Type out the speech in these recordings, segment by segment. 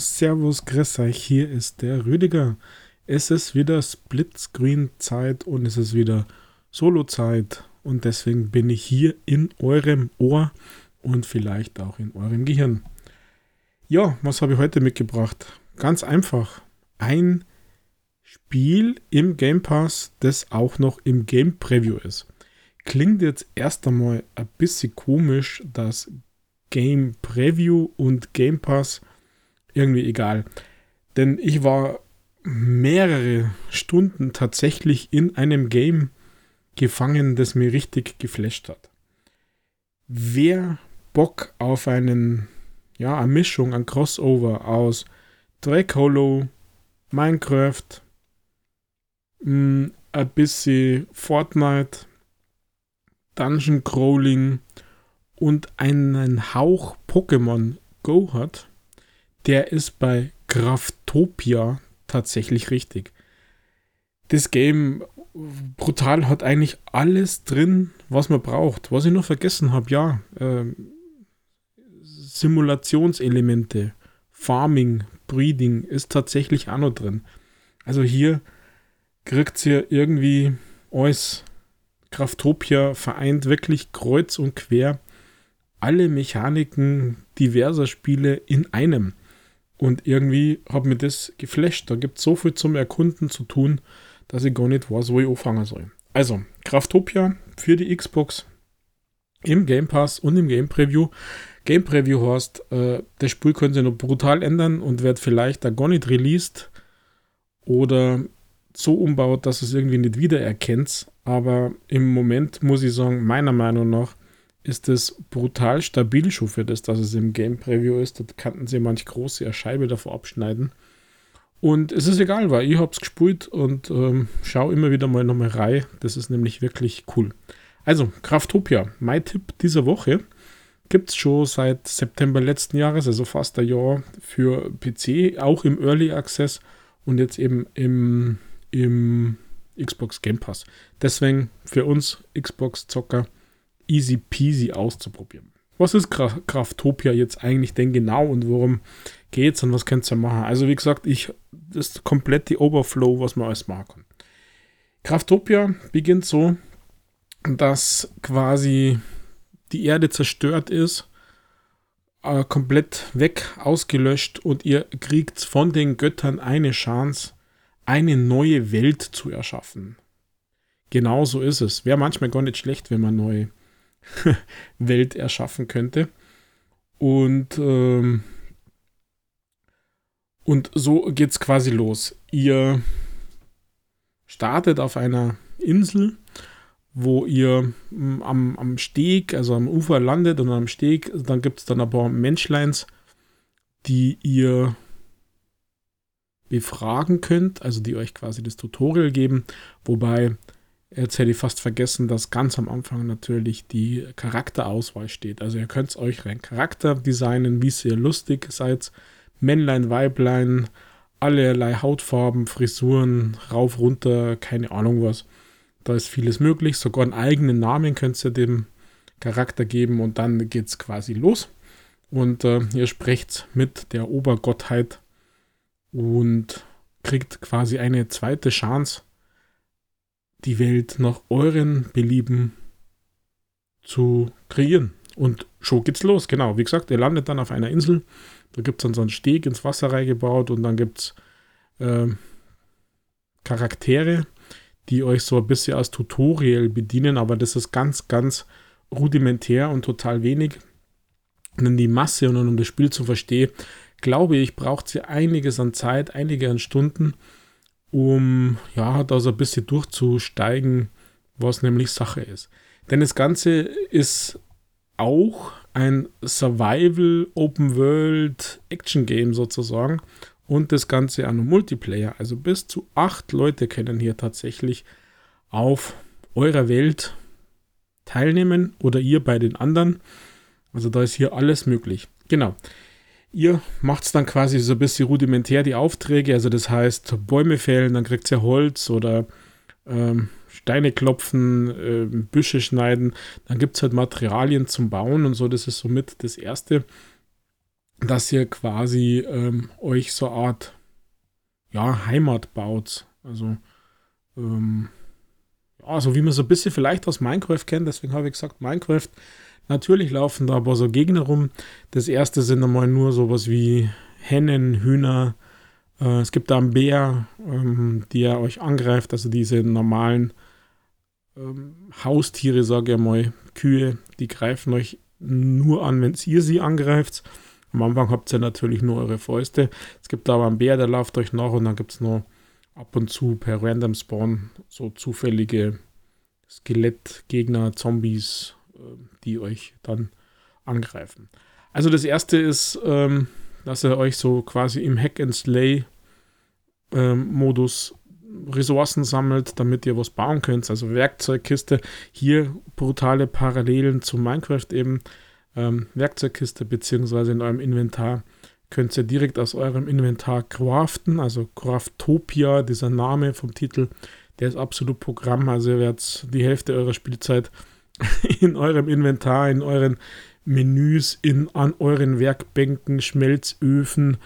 Servus, grüß euch, hier ist der Rüdiger. Es ist wieder Splitscreen-Zeit und es ist wieder Solo-Zeit und deswegen bin ich hier in eurem Ohr und vielleicht auch in eurem Gehirn. Ja, was habe ich heute mitgebracht? Ganz einfach. Ein Spiel im Game Pass, das auch noch im Game Preview ist. Klingt jetzt erst einmal ein bisschen komisch, dass Game Preview und Game Pass irgendwie egal. Denn ich war mehrere Stunden tatsächlich in einem Game gefangen, das mir richtig geflasht hat. Wer Bock auf einen, ja, eine Mischung, ein Crossover aus Drake Hollow, Minecraft, mh, mm, ein bisschen Fortnite, Dungeon Crawling und einen Hauch Pokémon Go hat, der ist bei Graftopia tatsächlich richtig. Das Game brutal hat eigentlich alles drin, was man braucht. Was ich noch vergessen habe, ja, äh, Simulationselemente, Farming, Breeding ist tatsächlich auch noch drin. Also hier kriegt ihr irgendwie alles. Kraftopia vereint wirklich kreuz und quer alle Mechaniken diverser Spiele in einem. Und irgendwie hat mir das geflasht. Da gibt es so viel zum Erkunden zu tun, dass ich gar nicht weiß, wo ich anfangen soll. Also, Kraftopia für die Xbox im Game Pass und im Game Preview. Game Preview heißt, äh, das Spiel können sie noch brutal ändern und wird vielleicht da gar nicht released oder so umbaut, dass es irgendwie nicht wiedererkennt. Aber im Moment muss ich sagen, meiner Meinung nach ist es brutal stabil schon für das, dass es im Game Preview ist. Da kannten sie manch große Scheibe davor abschneiden. Und es ist egal, weil ich habe es gespielt und ähm, schaue immer wieder mal nochmal rein. Das ist nämlich wirklich cool. Also, Kraftopia, mein Tipp dieser Woche. Gibt es schon seit September letzten Jahres, also fast ein Jahr für PC, auch im Early Access und jetzt eben im, im Xbox Game Pass. Deswegen für uns Xbox-Zocker easy peasy auszuprobieren. Was ist Kraftopia jetzt eigentlich denn genau und worum geht es und was könnt ihr machen? Also wie gesagt, ich das ist komplett die Overflow, was man alles machen kann. Kraftopia beginnt so, dass quasi die Erde zerstört ist, äh, komplett weg, ausgelöscht und ihr kriegt von den Göttern eine Chance, eine neue Welt zu erschaffen. Genau so ist es. Wäre manchmal gar nicht schlecht, wenn man neue Welt erschaffen könnte. Und, ähm, und so geht es quasi los. Ihr startet auf einer Insel, wo ihr mm, am, am Steg, also am Ufer landet und am Steg, dann gibt es dann ein paar Menschleins, die ihr befragen könnt, also die euch quasi das Tutorial geben, wobei Jetzt hätte ich fast vergessen, dass ganz am Anfang natürlich die Charakterauswahl steht. Also ihr könnt euch rein Charakter designen, wie ihr lustig seid. Männlein, Weiblein, allerlei Hautfarben, Frisuren, rauf, runter, keine Ahnung was. Da ist vieles möglich. Sogar einen eigenen Namen könnt ihr dem Charakter geben und dann geht es quasi los. Und äh, ihr sprecht mit der Obergottheit und kriegt quasi eine zweite Chance die Welt nach euren Belieben zu kreieren. Und schon geht's los, genau. Wie gesagt, ihr landet dann auf einer Insel. Da gibt es dann so einen Steg ins Wasser reingebaut und dann gibt es äh, Charaktere, die euch so ein bisschen als Tutorial bedienen, aber das ist ganz, ganz rudimentär und total wenig. Und in die Masse und um das Spiel zu verstehen, glaube ich, braucht sie einiges an Zeit, einige an Stunden um ja, da so ein bisschen durchzusteigen, was nämlich Sache ist. Denn das Ganze ist auch ein Survival Open World Action Game sozusagen und das Ganze an Multiplayer. Also bis zu acht Leute können hier tatsächlich auf eurer Welt teilnehmen oder ihr bei den anderen. Also da ist hier alles möglich. Genau. Ihr macht es dann quasi so ein bisschen rudimentär die Aufträge, also das heißt Bäume fällen, dann kriegt ihr Holz oder ähm, Steine klopfen, äh, Büsche schneiden, dann gibt es halt Materialien zum Bauen und so, das ist somit das Erste. dass ihr quasi ähm, euch so eine Art ja, Heimat baut. Also, ähm, ja, so wie man so ein bisschen vielleicht aus Minecraft kennt, deswegen habe ich gesagt, Minecraft. Natürlich laufen da aber so Gegner rum. Das erste sind einmal nur sowas wie Hennen, Hühner. Äh, es gibt da einen Bär, ähm, der euch angreift, also diese normalen ähm, Haustiere, sage ich mal, Kühe, die greifen euch nur an, wenn ihr sie angreift. Am Anfang habt ihr natürlich nur eure Fäuste. Es gibt aber einen Bär, der läuft euch nach und dann gibt es noch ab und zu per Random Spawn so zufällige Skelettgegner, Zombies, die euch dann angreifen. Also das erste ist, ähm, dass ihr euch so quasi im Hack and Slay ähm, Modus Ressourcen sammelt, damit ihr was bauen könnt. Also Werkzeugkiste. Hier brutale Parallelen zu Minecraft eben. Ähm, Werkzeugkiste beziehungsweise in eurem Inventar könnt ihr direkt aus eurem Inventar craften. Also Craftopia, dieser Name vom Titel, der ist absolut Programm. Also ihr werdet die Hälfte eurer Spielzeit in eurem Inventar, in euren Menüs, in, an euren Werkbänken, Schmelzöfen,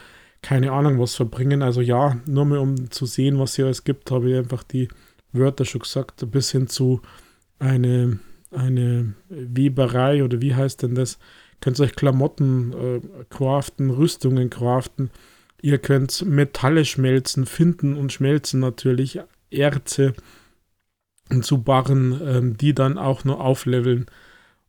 keine Ahnung was verbringen. Also ja, nur mal um zu sehen, was hier alles gibt, habe ich einfach die Wörter schon gesagt, bis hin zu eine, eine Weberei oder wie heißt denn das? Könnt euch Klamotten äh, craften, Rüstungen craften. Ihr könnt Metalle schmelzen, finden und schmelzen natürlich, Erze zu Barren, ähm, die dann auch nur aufleveln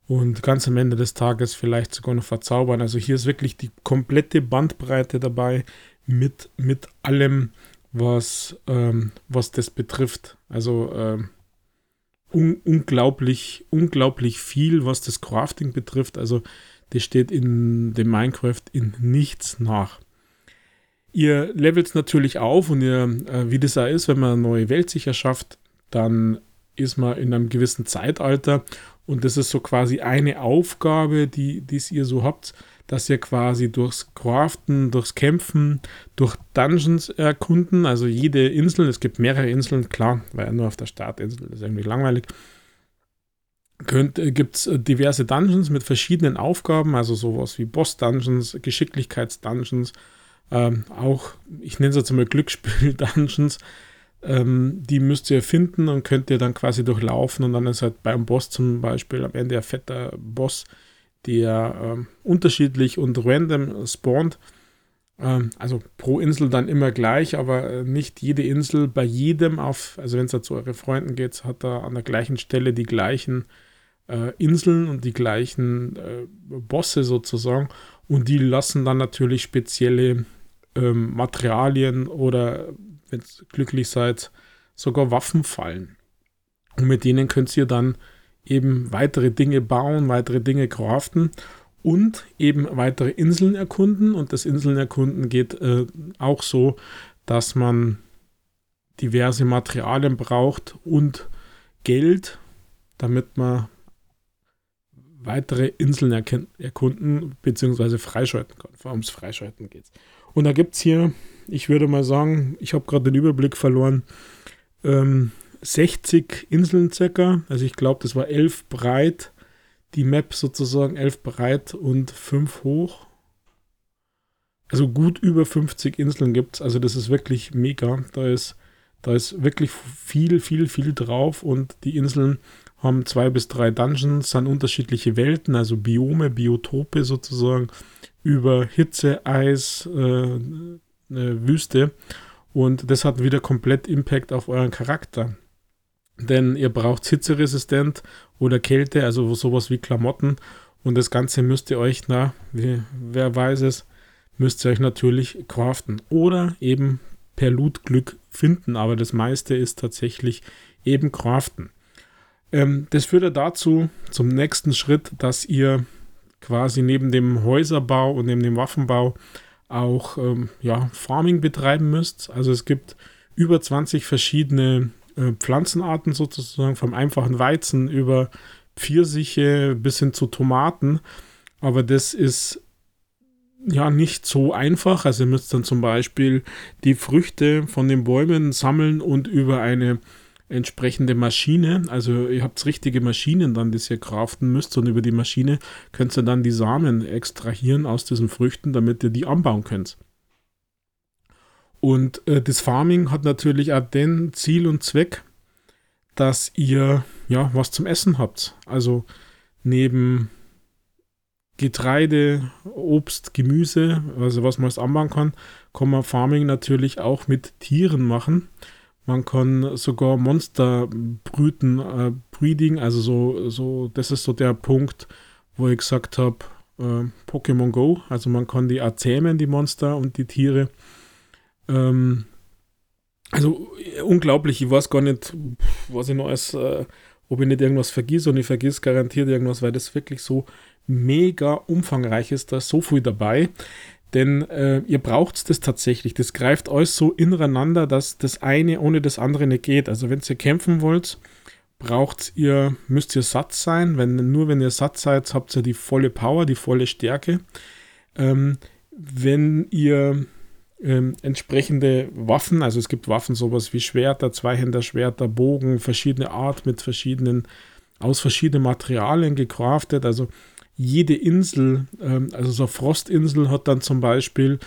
und ganz am Ende des Tages vielleicht sogar noch verzaubern. Also hier ist wirklich die komplette Bandbreite dabei mit, mit allem, was, ähm, was das betrifft. Also ähm, un unglaublich, unglaublich viel, was das Crafting betrifft. Also das steht in dem Minecraft in nichts nach. Ihr levelt natürlich auf und ihr, äh, wie das auch ist, wenn man eine neue Welt sich erschafft, dann ist man in einem gewissen Zeitalter und das ist so quasi eine Aufgabe, die es ihr so habt, dass ihr quasi durchs Craften, durchs Kämpfen, durch Dungeons erkunden. Also jede Insel, es gibt mehrere Inseln, klar, weil nur auf der Startinsel ist irgendwie langweilig. Gibt es diverse Dungeons mit verschiedenen Aufgaben, also sowas wie Boss-Dungeons, Geschicklichkeits-Dungeons, ähm, auch, ich nenne es jetzt mal Glücksspiel-Dungeons, ähm, die müsst ihr finden und könnt ihr dann quasi durchlaufen und dann ist halt beim Boss zum Beispiel am Ende ein fetter Boss, der ähm, unterschiedlich und random spawnt. Ähm, also pro Insel dann immer gleich, aber äh, nicht jede Insel bei jedem auf, also wenn es zu euren Freunden geht, hat er an der gleichen Stelle die gleichen äh, Inseln und die gleichen äh, Bosse sozusagen und die lassen dann natürlich spezielle ähm, Materialien oder wenn glücklich seid, sogar Waffen fallen. Und mit denen könnt ihr dann eben weitere Dinge bauen, weitere Dinge craften und eben weitere Inseln erkunden. Und das Inseln erkunden geht äh, auch so, dass man diverse Materialien braucht und Geld, damit man weitere Inseln erkunden bzw. freischalten kann. Vor allem Freischalten geht Und da gibt es hier ich würde mal sagen, ich habe gerade den Überblick verloren, ähm, 60 Inseln circa. Also ich glaube, das war 11 breit, die Map sozusagen 11 breit und 5 hoch. Also gut über 50 Inseln gibt es. Also das ist wirklich mega. Da ist, da ist wirklich viel, viel, viel drauf und die Inseln haben zwei bis drei Dungeons, sind unterschiedliche Welten, also Biome, Biotope sozusagen, über Hitze, Eis, äh, Wüste. Und das hat wieder komplett Impact auf euren Charakter. Denn ihr braucht hitzeresistent oder Kälte, also sowas wie Klamotten. Und das Ganze müsst ihr euch, na, wie, wer weiß es, müsst ihr euch natürlich craften. Oder eben per Loot-Glück finden. Aber das meiste ist tatsächlich eben craften. Ähm, das führt ja dazu, zum nächsten Schritt, dass ihr quasi neben dem Häuserbau und neben dem Waffenbau auch ähm, ja, Farming betreiben müsst. Also es gibt über 20 verschiedene äh, Pflanzenarten sozusagen, vom einfachen Weizen über Pfirsiche bis hin zu Tomaten. Aber das ist ja nicht so einfach. Also ihr müsst dann zum Beispiel die Früchte von den Bäumen sammeln und über eine entsprechende Maschine. Also ihr habt richtige Maschinen dann, die ihr craften müsst und über die Maschine könnt ihr dann die Samen extrahieren aus diesen Früchten, damit ihr die anbauen könnt. Und äh, das Farming hat natürlich auch den Ziel und Zweck, dass ihr ja was zum Essen habt. Also neben Getreide, Obst, Gemüse, also was man anbauen kann, kann man Farming natürlich auch mit Tieren machen. Man kann sogar Monster brüten, äh, breeding, also so, so, das ist so der Punkt, wo ich gesagt habe, äh, Pokémon Go, also man kann die erzähmen, die Monster und die Tiere. Ähm, also unglaublich, ich weiß gar nicht, was ich noch als, äh, ob ich nicht irgendwas vergesse und ich vergesse garantiert irgendwas, weil das wirklich so mega umfangreich ist, da ist so viel dabei. Denn äh, ihr braucht das tatsächlich. Das greift euch so ineinander, dass das eine ohne das andere nicht geht. Also wenn ihr kämpfen wollt, braucht ihr, müsst ihr satt sein. Wenn, nur wenn ihr satt seid, habt ihr die volle Power, die volle Stärke. Ähm, wenn ihr ähm, entsprechende Waffen, also es gibt Waffen, sowas wie Schwerter, Zweihänder-Schwerter, Bogen, verschiedene Art mit verschiedenen, aus verschiedenen Materialien gecraftet. Also jede Insel, ähm, also so eine Frostinsel hat dann zum Beispiel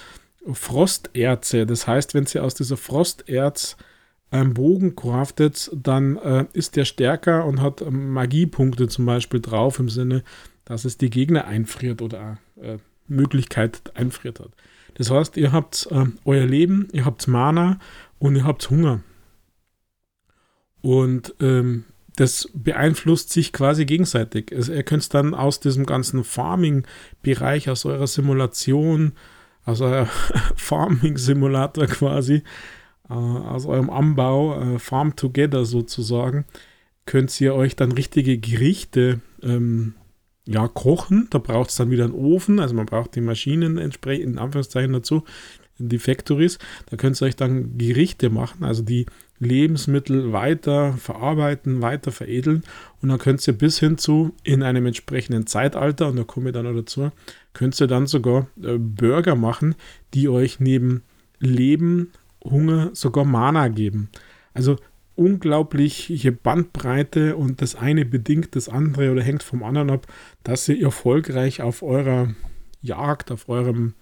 Frosterze. Das heißt, wenn sie aus dieser Frosterz einen Bogen craftet, dann äh, ist der stärker und hat Magiepunkte zum Beispiel drauf, im Sinne, dass es die Gegner einfriert oder äh, Möglichkeit einfriert hat. Das heißt, ihr habt äh, euer Leben, ihr habt Mana und ihr habt Hunger. Und ähm, das beeinflusst sich quasi gegenseitig. Also ihr könnt dann aus diesem ganzen Farming-Bereich, aus eurer Simulation, aus eurem Farming-Simulator quasi, äh, aus eurem Anbau, äh, Farm Together sozusagen, könnt ihr euch dann richtige Gerichte ähm, ja, kochen. Da braucht es dann wieder einen Ofen, also man braucht die Maschinen entsprechend, in Anführungszeichen dazu, die Factories. Da könnt ihr euch dann Gerichte machen, also die Lebensmittel weiter verarbeiten, weiter veredeln und dann könnt ihr bis hin zu in einem entsprechenden Zeitalter, und da komme ich dann noch dazu, könnt ihr dann sogar äh, Burger machen, die euch neben Leben, Hunger sogar Mana geben. Also unglaubliche Bandbreite und das eine bedingt das andere oder hängt vom anderen ab, dass ihr erfolgreich auf eurer Jagd, auf eurem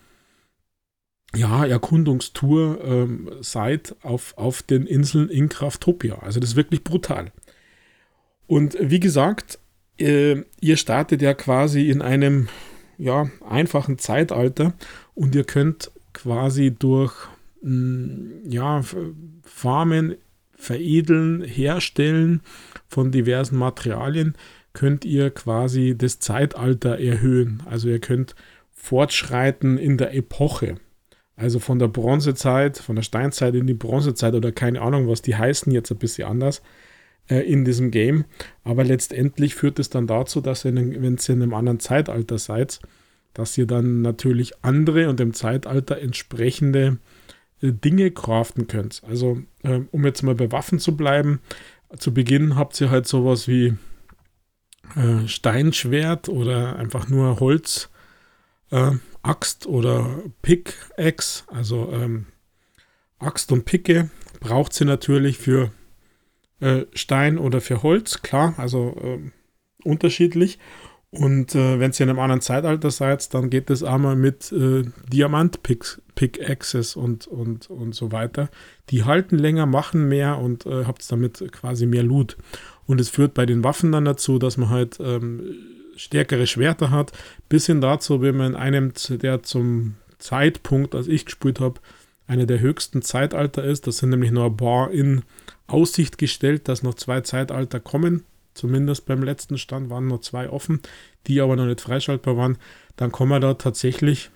ja, Erkundungstour ähm, seid auf, auf den Inseln in Kraftopia. Also das ist wirklich brutal. Und wie gesagt, äh, ihr startet ja quasi in einem ja, einfachen Zeitalter und ihr könnt quasi durch mh, mm, ja, Farmen, Veredeln, Herstellen von diversen Materialien, könnt ihr quasi das Zeitalter erhöhen. Also ihr könnt fortschreiten in der Epoche. Also von der Bronzezeit, von der Steinzeit in die Bronzezeit oder keine Ahnung, was die heißen, jetzt ein bisschen anders äh, in diesem Game. Aber letztendlich führt es dann dazu, dass ihr, wenn ihr in einem anderen Zeitalter seid, dass ihr dann natürlich andere und im Zeitalter entsprechende äh, Dinge craften könnt. Also, äh, um jetzt mal bei Waffen zu bleiben, zu Beginn habt ihr halt sowas wie äh, Steinschwert oder einfach nur Holz äh, Axt oder Pickaxe, also ähm, Axt und Picke, braucht sie natürlich für äh, Stein oder für Holz, klar, also äh, unterschiedlich. Und äh, wenn ihr in einem anderen Zeitalter seid, dann geht es einmal mit äh, Diamant-Pickaxes und, und, und so weiter. Die halten länger, machen mehr und äh, habt damit quasi mehr Loot. Und es führt bei den Waffen dann dazu, dass man halt ähm, stärkere Schwerter hat, bis hin dazu, wenn man in einem, der zum Zeitpunkt, als ich gespielt habe, einer der höchsten Zeitalter ist. Das sind nämlich nur ein paar in Aussicht gestellt, dass noch zwei Zeitalter kommen. Zumindest beim letzten Stand waren noch zwei offen, die aber noch nicht freischaltbar waren. Dann kommen wir da tatsächlich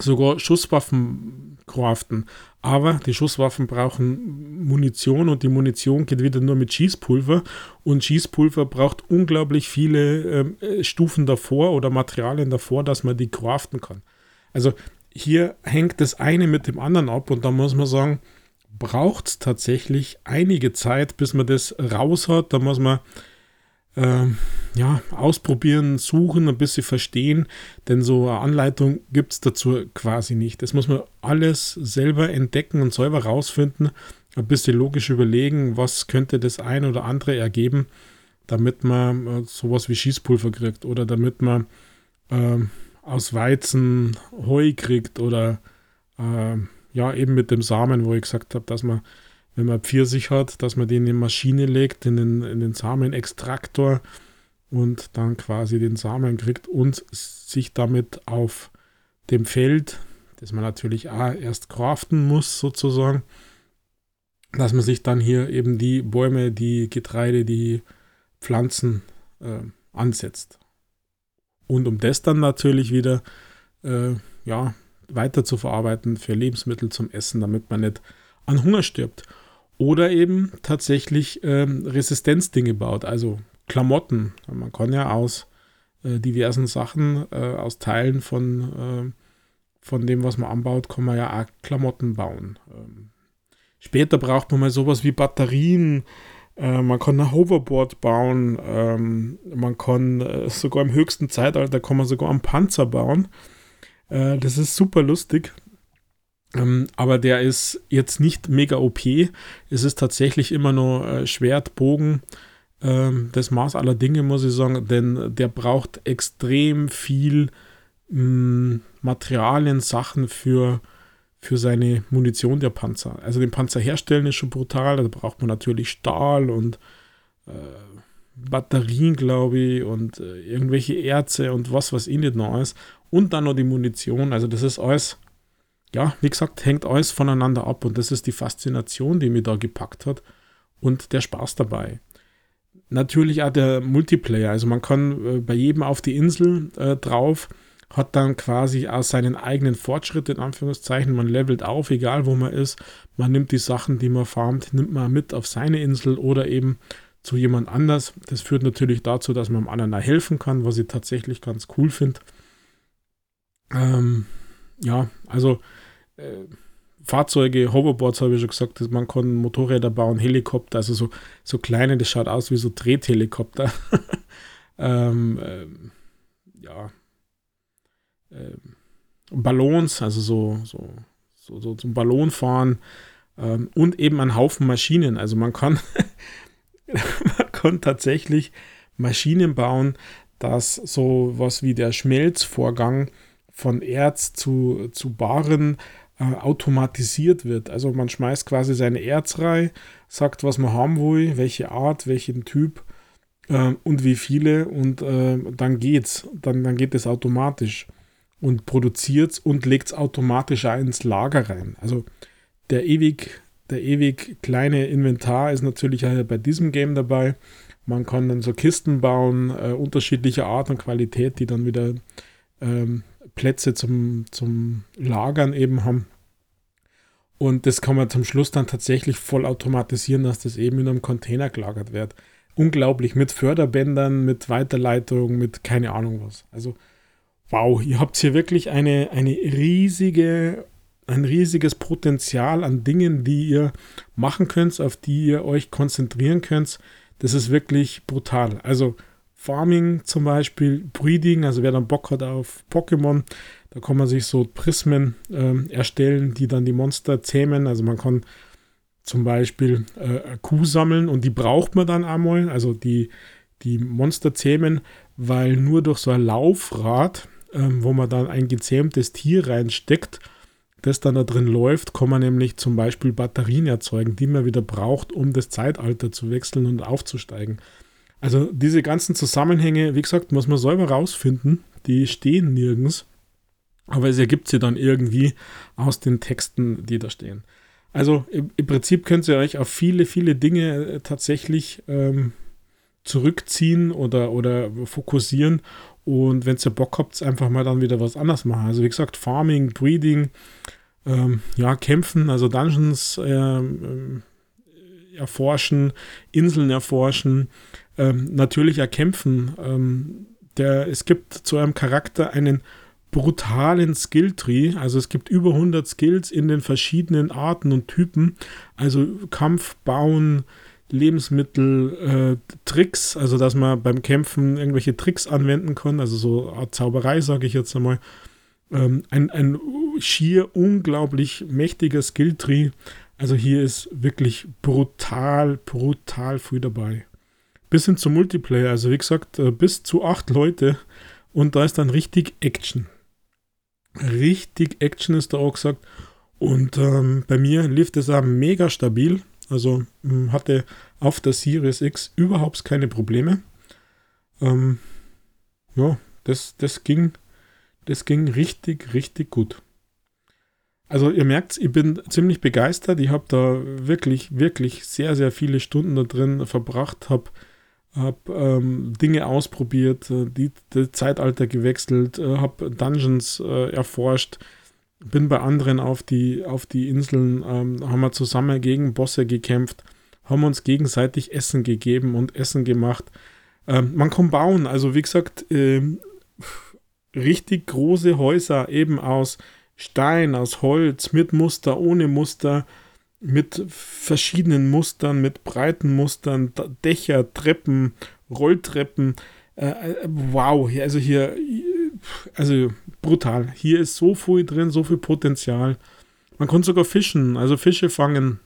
sogar Schusswaffen craften. Aber die Schusswaffen brauchen Munition und die Munition geht wieder nur mit Schießpulver. Und Schießpulver braucht unglaublich viele äh, Stufen davor oder Materialien davor, dass man die craften kann. Also hier hängt das eine mit dem anderen ab und da muss man sagen, braucht es tatsächlich einige Zeit, bis man das raus hat. Da muss man äh, ja, ausprobieren, suchen, ein bisschen verstehen, denn so eine Anleitung gibt es dazu quasi nicht. Das muss man alles selber entdecken und selber rausfinden ein bisschen logisch überlegen, was könnte das ein oder andere ergeben, damit man äh, sowas wie Schießpulver kriegt oder damit man äh, aus Weizen Heu kriegt oder äh, ja, eben mit dem Samen, wo ich gesagt habe, dass man, wenn man Pfirsich hat, dass man den in die Maschine legt, in den, in den Samenextraktor und dann quasi den Samen kriegt und sich damit auf dem Feld, das man natürlich auch erst craften muss, sozusagen, dass man sich dann hier eben die Bäume, die Getreide, die Pflanzen äh, ansetzt. Und um das dann natürlich wieder äh, ja, weiter zu verarbeiten für Lebensmittel zum Essen, damit man nicht an Hunger stirbt. Oder eben tatsächlich ähm, Resistenzdinge baut, also Klamotten. Man kann ja aus äh, diversen Sachen, äh, aus Teilen von, äh, von dem, was man anbaut, kann man ja auch Klamotten bauen. Ähm, später braucht man mal sowas wie Batterien. Äh, man kann ein Hoverboard bauen. Ähm, man kann äh, sogar im höchsten Zeitalter kann man sogar einen Panzer bauen. Äh, das ist super lustig. Ähm, aber der ist jetzt nicht mega OP. Es ist tatsächlich immer nur äh, Schwert, Bogen. Ähm, das Maß aller Dinge, muss ich sagen, denn der braucht extrem viel mh, mm, Materialien, Sachen für, für seine Munition der Panzer. Also den Panzer herstellen ist schon brutal. Da braucht man natürlich Stahl und äh, Batterien, glaube ich, und äh, irgendwelche Erze und was, was eh nicht noch ist. Und dann noch die Munition. Also, das ist alles, ja, wie gesagt, hängt alles voneinander ab. Und das ist die Faszination, die mir da gepackt hat. Und der Spaß dabei. Natürlich auch der Multiplayer. Also, man kann äh, bei jedem auf die Insel äh, drauf, hat dann quasi aus seinen eigenen Fortschritt, in Anführungszeichen, man levelt auf, egal wo man ist. Man nimmt die Sachen, die man farmt, nimmt man mit auf seine Insel oder eben zu jemand anders. Das führt natürlich dazu, dass man dem anderen helfen kann, was ich tatsächlich ganz cool finde. Ähm, ja, also äh, Fahrzeuge, Hoverboards habe ich schon gesagt, man kann Motorräder bauen, Helikopter, also so, so kleine, das schaut aus wie so Drehthelikopter. ähm, äh, ja. Äh, Ballons, also so, so, so, so zum Ballonfahren ähm, und eben ein Haufen Maschinen. Also man kann, man kann tatsächlich Maschinen bauen, dass so was wie der Schmelzvorgang von Erz zu, zu Baren äh, automatisiert wird. Also man schmeißt quasi seine Erz sagt, was man haben will, welche Art, welchen Typ äh, und wie viele und äh, dann geht's. Dann, dann geht es automatisch und produziert es und legt es automatisch ins Lager rein. Also der ewig der ewig kleine Inventar ist natürlich bei diesem Game dabei. Man kann dann so Kisten bauen, äh, unterschiedlicher Art und Qualität, die dann wieder ähm, Plätze zum, zum Lagern eben haben. Und das kann man zum Schluss dann tatsächlich voll automatisieren, dass das eben in einem Container gelagert wird. Unglaublich mit Förderbändern, mit Weiterleitung, mit keine Ahnung was. Also wow, ihr habt hier wirklich eine, eine riesige ein riesiges Potenzial an Dingen, die ihr machen könnt, auf die ihr euch konzentrieren könnt. Das ist wirklich brutal. Also Farming zum Beispiel, Breeding, also wer dann Bock hat auf Pokémon, da kann man sich so Prismen äh, erstellen, die dann die Monster zähmen. Also man kann zum Beispiel äh, Kuh sammeln und die braucht man dann einmal, also die, die Monster zähmen, weil nur durch so ein Laufrad, äh, wo man dann ein gezähmtes Tier reinsteckt, das dann da drin läuft, kann man nämlich zum Beispiel Batterien erzeugen, die man wieder braucht, um das Zeitalter zu wechseln und aufzusteigen. Also diese ganzen Zusammenhänge, wie gesagt, muss man selber rausfinden. Die stehen nirgends. Aber es ergibt sie dann irgendwie aus den Texten, die da stehen. Also im, Prinzip könnt ihr euch auf viele, viele Dinge äh, tatsächlich ähm, zurückziehen oder, oder fokussieren. Und wenn ihr Bock habt, einfach mal dann wieder was anderes machen. Also wie gesagt, Farming, Breeding, ähm, ja, kämpfen, also Dungeons ähm, äh, erforschen, Inseln erforschen, ähm, natürlich erkämpfen. Ähm, der, es gibt zu einem Charakter einen brutalen Skilltree. Also es gibt über 100 Skills in den verschiedenen Arten und Typen. Also Kampf, Bauen, Lebensmittel, äh, Tricks, also dass man beim Kämpfen irgendwelche Tricks anwenden kann, also so Art Zauberei, sage ich jetzt einmal. Ähm, ein, ein schier unglaublich mächtiger Skilltree. Also hier ist wirklich brutal, brutal früh dabei. Bis hin zum Multiplayer, also wie gesagt, äh, bis zu acht Leute und da ist dann richtig Action. Richtig Action ist da auch gesagt. Und ähm, bei mir lief das auch mega stabil. Also hm, hatte auf der Series X überhaupt keine Probleme. Ähm, ja, das, das, ging, das ging richtig, richtig gut. Also ihr merkt, ich bin ziemlich begeistert. Ich habe da wirklich, wirklich sehr, sehr viele Stunden da drin verbracht, habe hab, ähm, Dinge ausprobiert, äh, die, die, Zeitalter gewechselt, äh, habe Dungeons äh, erforscht, bin bei anderen auf die, auf die Inseln, ähm, haben wir zusammen gegen Bosse gekämpft, haben uns gegenseitig Essen gegeben und Essen gemacht. Ähm, man kann bauen, also wie gesagt, ähm, richtig große Häuser eben aus Stein, aus Holz, mit Muster, ohne Muster, mit verschiedenen Mustern, mit breiten Mustern, Dächer, Treppen, Rolltreppen. Äh, äh, wow, also hier, also brutal. Hier ist so viel drin, so viel Potenzial. Man kann sogar fischen, also Fische fangen.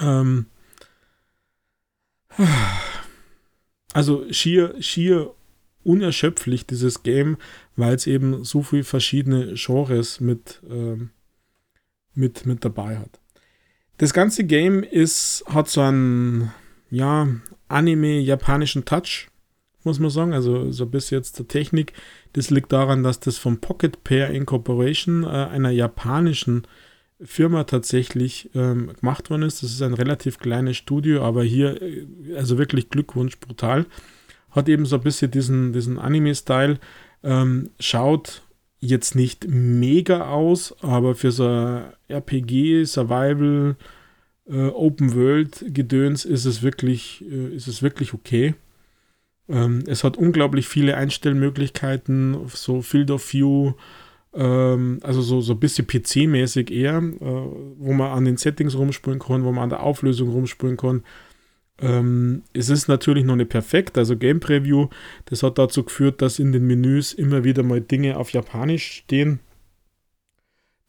Ähm, also schier, schier unerschöpflich, dieses Game, weil es eben so viele verschiedene Genres mit, ähm, mit, mit dabei hat. Das ganze Game ist, hat so einen, ja, Anime-japanischen Touch, muss man sagen. Also so bis jetzt der Technik. Das liegt daran, dass das von Pocket Pair Incorporation, äh, einer japanischen Firma tatsächlich ähm, gemacht worden ist. Das ist ein relativ kleines Studio, aber hier, äh, also wirklich Glückwunsch, brutal hat eben so ein bisschen diesen, diesen Anime-Style. Ähm, schaut jetzt nicht mega aus, aber für so RPG, Survival, äh, Open World Gedöns ist es wirklich, äh, ist es wirklich okay. Ähm, es hat unglaublich viele Einstellmöglichkeiten, so Field of View, ähm, also so, so ein bisschen PC-mäßig eher, äh, wo man an den Settings rumspulen kann, wo man an der Auflösung rumspulen kann. Ähm, es ist natürlich noch nicht perfekt, also Game Preview, das hat dazu geführt, dass in den Menüs immer wieder mal Dinge auf Japanisch stehen.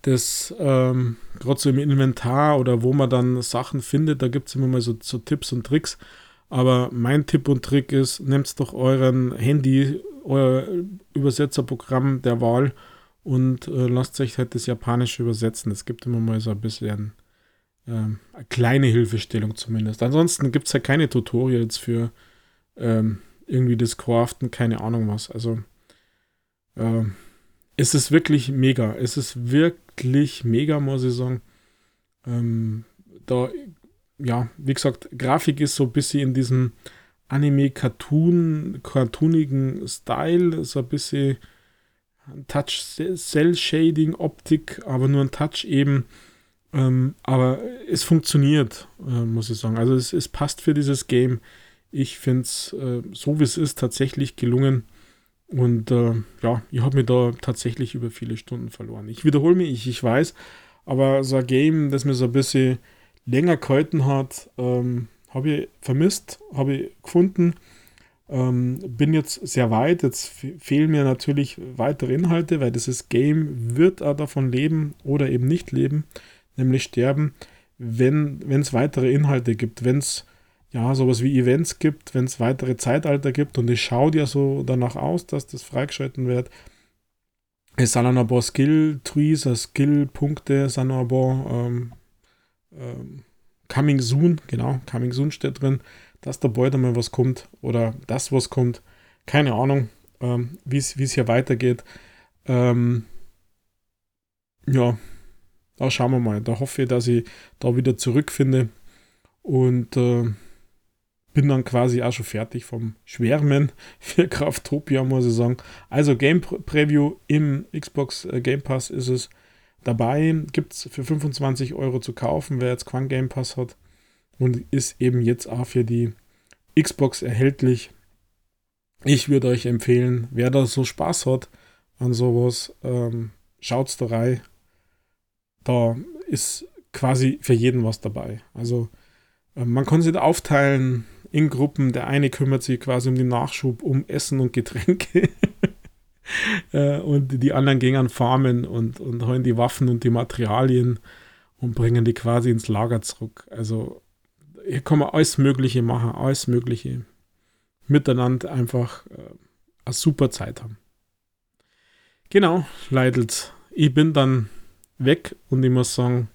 Das ähm, gerade so im Inventar oder wo man dann Sachen findet, da gibt es immer mal so, so, Tipps und Tricks. Aber mein Tipp und Trick ist, nehmt doch euren Handy, euer Übersetzerprogramm der Wahl und äh, lasst euch halt das Japanische übersetzen. Es gibt immer mal so ein bisschen ähm, eine kleine Hilfestellung zumindest. Ansonsten gibt es ja keine Tutorials für ähm, irgendwie das Craften, keine Ahnung was. Also äh, es ist wirklich mega. Es ist wirklich mega, muss ich sagen. Ähm, da, ja, wie gesagt, Grafik ist so ein bisschen in diesem Anime-Cartoon, cartoonigen Style, so ein bisschen Touch Cell Shading Optik, aber nur ein Touch eben ähm, aber es funktioniert, äh, muss ich sagen. Also es, es, passt für dieses Game. Ich finde es, äh, so wie es ist, tatsächlich gelungen. Und äh, ja, ich habe mir da tatsächlich über viele Stunden verloren. Ich wiederhole mich, ich, weiß, aber so ein Game, das mir so ein bisschen länger gehalten hat, ähm, habe ich vermisst, habe ich gefunden. Ähm, bin jetzt sehr weit. Jetzt fehlen mir natürlich weitere Inhalte, weil dieses Game wird auch davon leben oder eben nicht leben nämlich sterben, wenn es weitere Inhalte gibt, wenn es ja sowas wie Events gibt, wenn es weitere Zeitalter gibt und es schaut ja so danach aus, dass das freigeschalten wird. Es sind ein paar Skill-Trees, Skill-Punkte sind noch ein paar ähm, ähm, Coming Soon, genau, Coming Soon steht drin, dass da bald einmal was kommt oder das was kommt. Keine Ahnung, ähm, wie es hier weitergeht. Ähm, ja, da schauen wir mal. Da hoffe ich, dass ich da wieder zurückfinde und äh, bin dann quasi auch schon fertig vom Schwärmen für Krafttopia, muss ich sagen. Also Game Preview im Xbox äh, Game Pass ist es dabei. Gibt es für 25 Euro zu kaufen, wer jetzt keinen Game Pass hat. Und ist eben jetzt auch für die Xbox erhältlich. Ich würde euch empfehlen, wer da so Spaß hat an sowas, ähm, schaut's da rein da ist quasi für jeden was dabei. Also äh, man kann sich da aufteilen in Gruppen. Der eine kümmert sich quasi um den Nachschub, um Essen und Getränke. äh, und die anderen gehen an Farmen und, und holen die Waffen und die Materialien. und bringen die quasi ins Lager zurück. Also hier kann man alles Mögliche machen, alles Mögliche miteinander einfach äh, eine super Zeit haben. Genau, Leidels. Ich bin dann weg und ich muss sagen,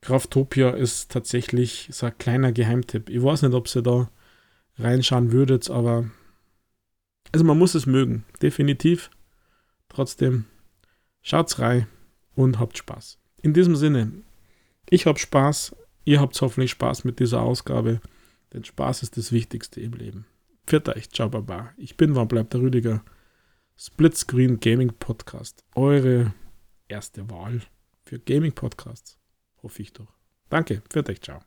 Kraftopia ist tatsächlich so ein kleiner Geheimtipp. Ich weiß nicht, ob ihr da reinschauen würdet, aber also man muss es mögen, definitiv. Trotzdem, schaut's rein und habt Spaß. In diesem Sinne, ich hab Spaß, ihr habt hoffentlich Spaß mit dieser Ausgabe, denn Spaß ist das Wichtigste im Leben. Pfiat euch, ciao, baba. Ich bin, wann bleibt der Rüdiger? Splitscreen Gaming Podcast. Eure erste Wahl für Gaming Podcasts. Hoffe ich doch. Danke, für dich, ciao.